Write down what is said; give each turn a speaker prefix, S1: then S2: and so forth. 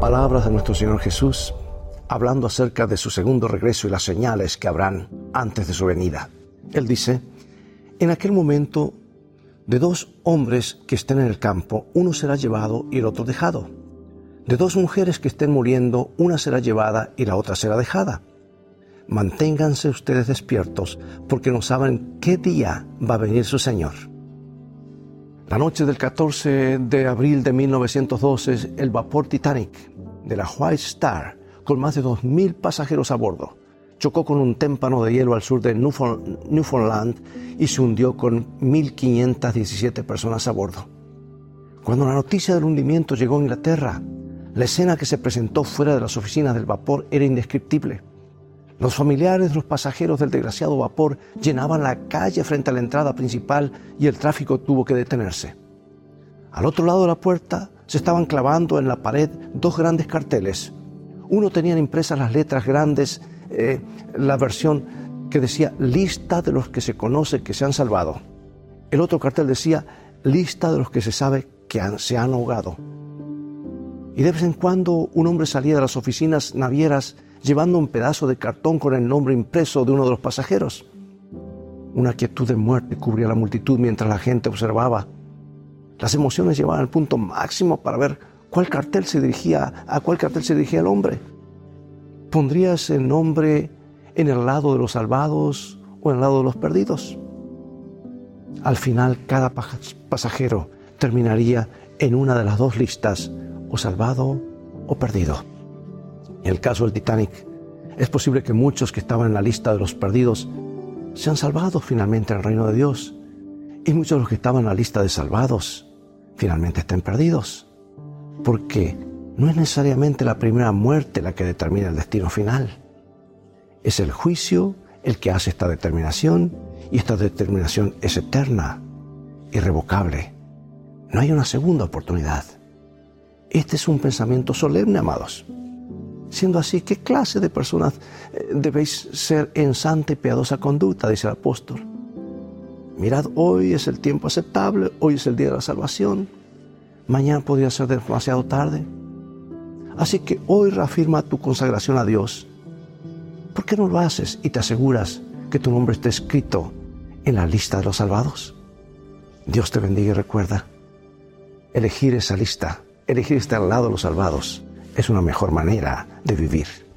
S1: Palabras de nuestro Señor Jesús hablando acerca de su segundo regreso y las señales que habrán antes de su venida. Él dice, en aquel momento, de dos hombres que estén en el campo, uno será llevado y el otro dejado. De dos mujeres que estén muriendo, una será llevada y la otra será dejada. Manténganse ustedes despiertos, porque no saben qué día va a venir su Señor. La noche del 14 de abril de 1912, el vapor Titanic de la White Star, con más de 2.000 pasajeros a bordo, chocó con un témpano de hielo al sur de Newfoundland y se hundió con 1.517 personas a bordo. Cuando la noticia del hundimiento llegó a Inglaterra, la escena que se presentó fuera de las oficinas del vapor era indescriptible. Los familiares de los pasajeros del desgraciado vapor llenaban la calle frente a la entrada principal y el tráfico tuvo que detenerse. Al otro lado de la puerta se estaban clavando en la pared dos grandes carteles. Uno tenía impresas las letras grandes, eh, la versión que decía lista de los que se conoce que se han salvado. El otro cartel decía lista de los que se sabe que se han ahogado. Y de vez en cuando un hombre salía de las oficinas navieras llevando un pedazo de cartón con el nombre impreso de uno de los pasajeros. Una quietud de muerte cubría la multitud mientras la gente observaba. Las emociones llevaban al punto máximo para ver cuál cartel se dirigía, a cuál cartel se dirigía el hombre. ¿Pondrías el nombre en el lado de los salvados o en el lado de los perdidos? Al final, cada pasajero terminaría en una de las dos listas o salvado o perdido. El caso del Titanic, es posible que muchos que estaban en la lista de los perdidos sean salvados finalmente en el reino de Dios. Y muchos de los que estaban en la lista de salvados finalmente estén perdidos. Porque no es necesariamente la primera muerte la que determina el destino final. Es el juicio el que hace esta determinación y esta determinación es eterna, irrevocable. No hay una segunda oportunidad. Este es un pensamiento solemne, amados. Siendo así, ¿qué clase de personas eh, debéis ser en santa y piadosa conducta? Dice el apóstol. Mirad, hoy es el tiempo aceptable, hoy es el día de la salvación, mañana podría ser demasiado tarde. Así que hoy reafirma tu consagración a Dios. ¿Por qué no lo haces y te aseguras que tu nombre esté escrito en la lista de los salvados? Dios te bendiga y recuerda, elegir esa lista elegir estar al lado de los salvados es una mejor manera de vivir.